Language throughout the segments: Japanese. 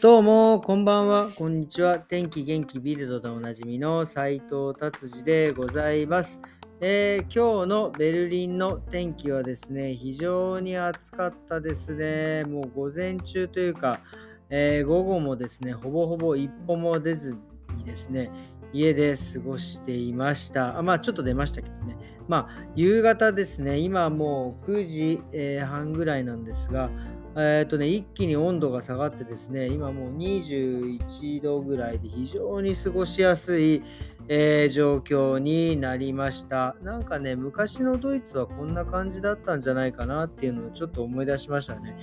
どうも、こんばんは、こんにちは。天気元気ビルドでおなじみの斉藤達治でございます、えー、今日のベルリンの天気はですね、非常に暑かったですね。もう午前中というか、えー、午後もですね、ほぼほぼ一歩も出ずにですね、家で過ごしていました。あまあ、ちょっと出ましたけどね。まあ、夕方ですね、今もう9時、えー、半ぐらいなんですが、えーとね、一気に温度が下がってですね、今もう21度ぐらいで非常に過ごしやすい、えー、状況になりました。なんかね、昔のドイツはこんな感じだったんじゃないかなっていうのをちょっと思い出しましたね。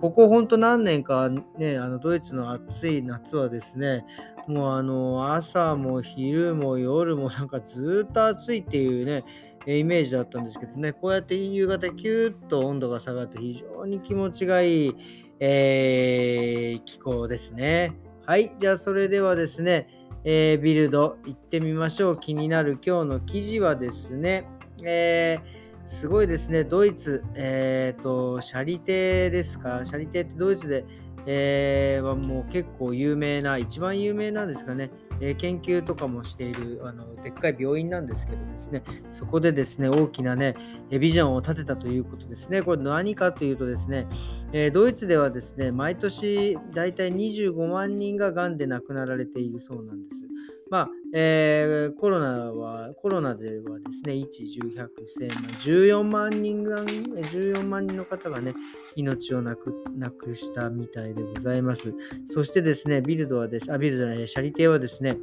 ここほんと何年かね、あのドイツの暑い夏はですね、もうあの朝も昼も夜もなんかずっと暑いっていうね、イメージだったんですけどね、こうやって夕方キューッと温度が下がると非常に気持ちがいい、えー、気候ですね。はい、じゃあそれではですね、えー、ビルド行ってみましょう。気になる今日の記事はですね、えー、すごいですね、ドイツ、えーと、シャリテですか、シャリテってドイツで、えー、はもう結構有名な、一番有名なんですかね、え研究とかもしているあのでっかい病院なんですけどですね、そこでですね、大きなね、ビジョンを立てたということですね。これ何かというとですね、えドイツではですね、毎年大体25万人ががんで亡くなられているそうなんです。まあ、えー、コロナは、コロナではですね、1、10、100、1000、14万人が、14万人の方がね、命をなくなくしたみたいでございます。そしてですね、ビルドはです、あ、ビルドじゃない、シャリテはですね、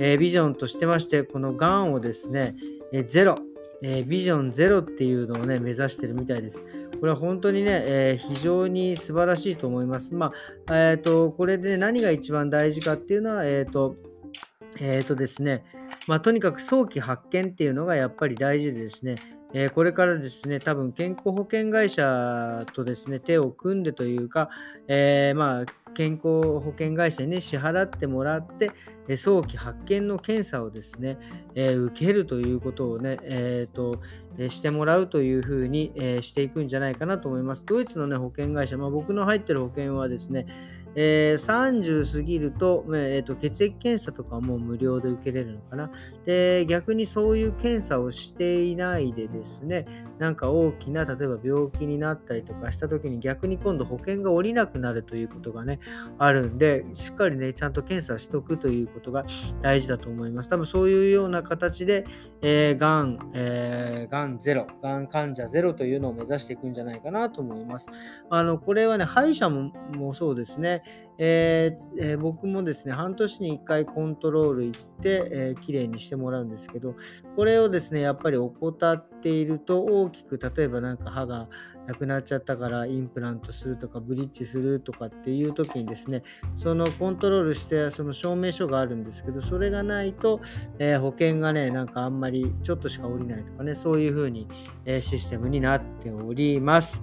えー、ビジョンとしてまして、このがんをですね、えー、ゼロ、えー、ビジョンゼロっていうのをね、目指してるみたいです。これは本当にね、えー、非常に素晴らしいと思います。まあ、えっ、ー、と、これで何が一番大事かっていうのは、えっ、と、えっ、とですね、まあ、とにかく早期発見っていうのがやっぱり大事でですね、えー、これからですね、多分健康保険会社とですね、手を組んでというか、えー、まあ、健康保険会社に、ね、支払ってもらって、え早期発見の検査をですね、えー、受けるということをね、えーとえしてもらうというふうに、えしていくんじゃないかなと思います。ドイツの、ね、保険会社、まあ、僕の入ってる保険はですね、えー、30過ぎると,、えーと、血液検査とかも無料で受けれるのかな。で、逆にそういう検査をしていないでですね、なんか大きな、例えば病気になったりとかした時に逆に今度保険が下りなくなるということがね、あるんで、しっかりね、ちゃんと検査しとくということが大事だと思います。多分そういうような形で、えー、がん、えー、がんゼロ、がん患者ゼロというのを目指していくんじゃないかなと思います。あの、これはね、歯医者ももそうですね。えーえー、僕もですね、半年に1回コントロール行って、えー、きれいにしてもらうんですけど、これをですね、やっぱり怠っていると大きく、例えばなんか歯がなくなっちゃったからインプラントするとかブリッジするとかっていう時にですね、そのコントロールしてその証明書があるんですけど、それがないと、えー、保険がね、なんかあんまりちょっとしか下りないとかね、そういう風に、え、システムになっております。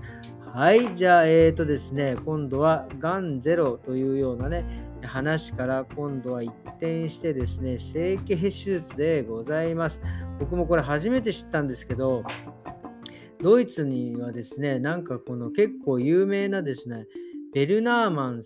はい、じゃあ、えっ、ー、とですね、今度はがんゼロというようなね、話から今度は一転してですね、整形手術でございます。僕もこれ初めて知ったんですけど、ドイツにはですね、なんかこの結構有名なですね、ベルナーマン、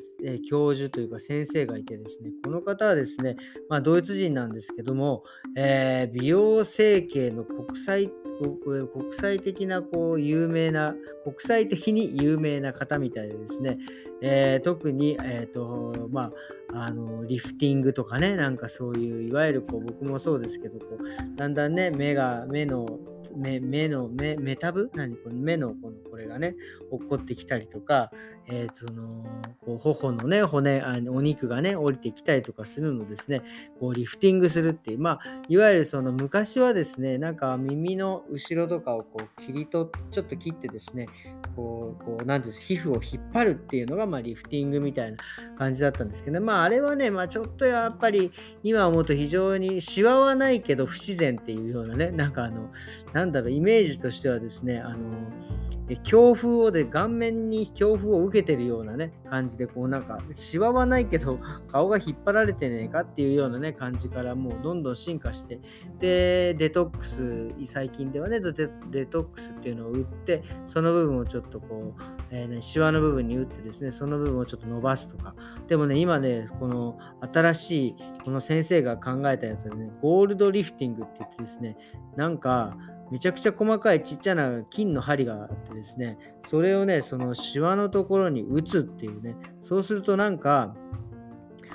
教授というか先生がいてですね、この方はですね、まあ、ドイツ人なんですけども、えー、美容整形の国際国際的なこう有名な、国際的に有名な方みたいでですね、えー、特に、えーとまあ、あのリフティングとかね、なんかそういう、いわゆるこう僕もそうですけど、こうだんだんね、目が、目の目目の目メタブ？何？これ目のこのこれがね落っこってきたりとか、えー、そのこう頬のね骨あのお肉がね降りてきたりとかするのですね。こうリフティングするっていう。まあいわゆるその昔はですねなんか耳の後ろとかをこう切り取ってちょっと切ってですねこうこうなんていう皮膚を引っ張るっていうのがまあリフティングみたいな感じだったんですけどね。まああれはねまあちょっとやっぱり今思うと非常にシワはないけど不自然っていうようなねなんかあのなんんだろうイメージとしてはですねあの強風をで顔面に強風を受けてるようなね感じでこうなんかシワはないけど 顔が引っ張られてねえかっていうようなね感じからもうどんどん進化してでデトックス最近ではねデトックスっていうのを打ってその部分をちょっとこう、えーね、シワの部分に打ってですねその部分をちょっと伸ばすとか。でもね今ねこの新しいこの先生が考えたやつはねゴールドリフティングって言ってですねなんかめちゃくちゃ細かいちっちゃな金の針があってですね、それをね、そのシワのところに打つっていうね、そうするとなんか、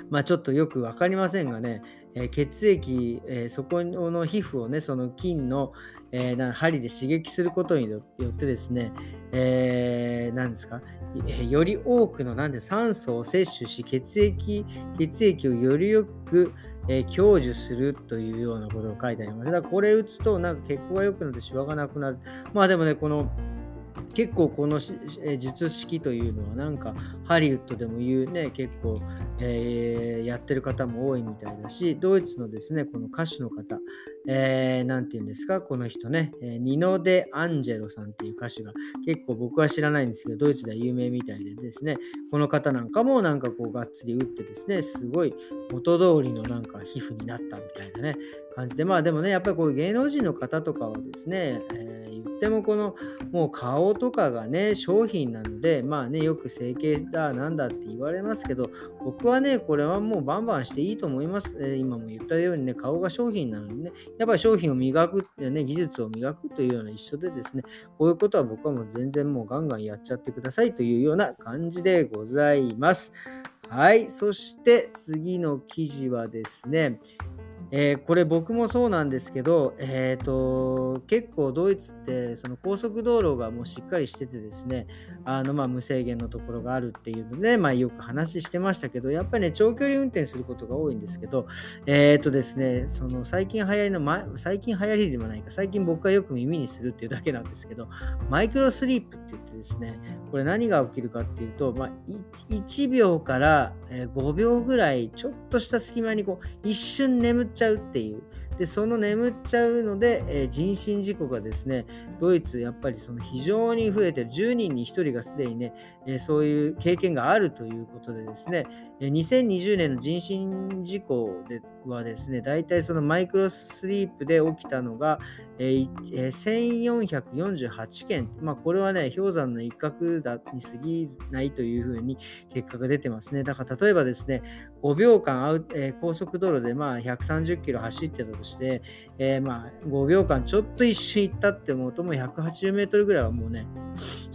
まあちょっとよく分かりませんがね、えー、血液、えー、そこの皮膚をね、その金の、えー、針で刺激することによってですね、えー、何ですか、より多くのなんで酸素を摂取し、血液血液をよりよく、え、享受するというようなことが書いてあります。だからこれ打つと、なんか血行が良くなってシワがなくなる。まあでもね、この結構この術式というのはなんかハリウッドでも言うね結構、えー、やってる方も多いみたいだしドイツのですねこの歌手の方えー、て言うんですか、この人ね、えー、ニノ・デ・アンジェロさんっていう歌手が結構僕は知らないんですけど、ドイツでは有名みたいでですね、この方なんかもなんかこうがっつり打ってですね、すごい元通りのなんか皮膚になったみたいなね、感じで、まあでもね、やっぱりこういう芸能人の方とかはですね、えー、言ってもこのもう顔とかがね、商品なので、まあね、よく整形だ、なんだって言われますけど、僕はね、これはもうバンバンしていいと思います。えー、今も言ったようにね、顔が商品なのでね、やっぱり商品を磨くってね、技術を磨くというような一緒でですね、こういうことは僕はもう全然もうガンガンやっちゃってくださいというような感じでございます。はい。そして次の記事はですね、えー、これ僕もそうなんですけど、えーと、結構ドイツってその高速道路がもうしっかりしててですねあのまあ無制限のところがあるっていうので、まあ、よく話してましたけどやっぱりね長距離運転することが多いんですけどえ、ー、とですねその最近流行りの、ま、最近流行りでもないか最近僕がよく耳にするっていうだけなんですけどマイクロスリープって言ってですねこれ何が起きるかっていうと、まあ、1秒から5秒ぐらいちょっとした隙間にこう一瞬眠っちゃう。ちゃうっていう。で、その眠っちゃうので、えー、人身事故がですね、ドイツ、やっぱりその非常に増えてる、10人に1人がすでにね、えー、そういう経験があるということでですね、え、2020年の人身事故ではですね、大体そのマイクロスリープで起きたのが、えーえー、1448件、まあ、これはね、氷山の一角だに過ぎないというふうに結果が出てますね。だから例えばですね、5秒間アウ、えー、高速道路でまあ130キロ走ってたとして、えー、まあ5秒間ちょっと一瞬行ったって思うともう180メートルぐらいはもうね、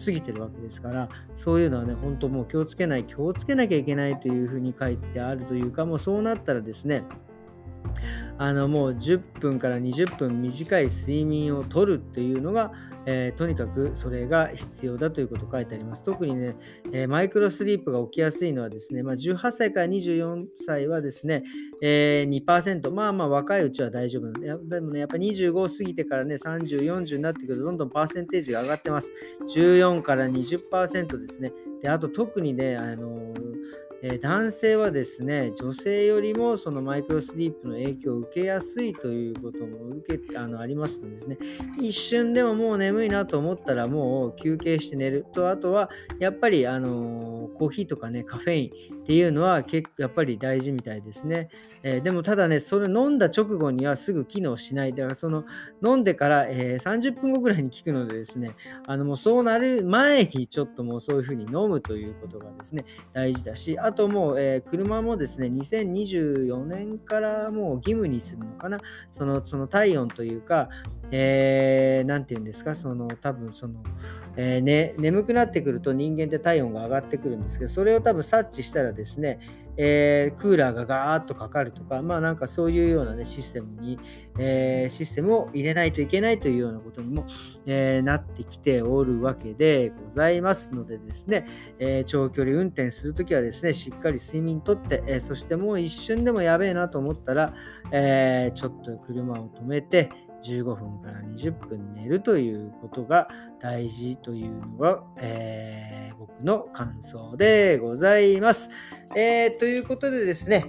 過ぎてるわけですから、そういうのはね、本当もう気をつけない、気をつけなきゃいけないというふうに書いてあるというか、もうそうなったらですね、あのもう10分から20分短い睡眠をとるっていうのが、えー、とにかくそれが必要だということ書いてあります。特にね、えー、マイクロスリープが起きやすいのはですね、まあ、18歳から24歳はですね、えー、2%、まあまあ若いうちは大丈夫でもね、やっぱ25過ぎてからね、30、40になってくるとどんどんパーセンテージが上がってます。14から20%ですね。で、あと特にね、あのえ男性はですね、女性よりもそのマイクロスリープの影響を受けやすいということも受けあのありますのでですね、一瞬でももう眠いなと思ったらもう休憩して寝ると、あとはやっぱりあのコーヒーとかね、カフェインっていうのは結構やっぱり大事みたいですね。えー、でもただね、それ飲んだ直後にはすぐ機能しない。だからその飲んでから、えー、30分後ぐらいに効くのでですね、あのもうそうなる前にちょっともうそういうふうに飲むということがですね、大事だし、あともう、えー、車もですね、2024年からもう義務にするのかな、そのその体温というか、えー、て言うんですか、その多分その、えーね、眠くなってくると人間って体温が上がってくるんですけど、それを多分察知したらですね、えー、クーラーがガーッとかかるとか、まあなんかそういうような、ね、システムに、えー、システムを入れないといけないというようなことにも、えー、なってきておるわけでございますのでですね、え長距離運転するときはですね、しっかり睡眠とって、えそしてもう一瞬でもやべえなと思ったら、えちょっと車を止めて、15分から20分寝るということが大事というのが、えー、僕の感想でございます。えー、ということでですね、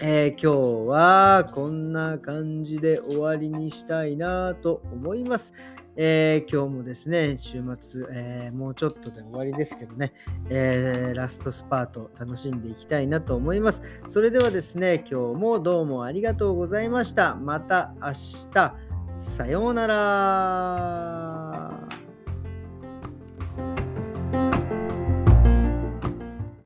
えー、今日はこんな感じで終わりにしたいなと思います。えー、今日もですね、週末、えー、もうちょっとで終わりですけどね、えー、ラストスパート楽しんでいきたいなと思います。それではですね、今日もどうもありがとうございました。また明日、さようなら。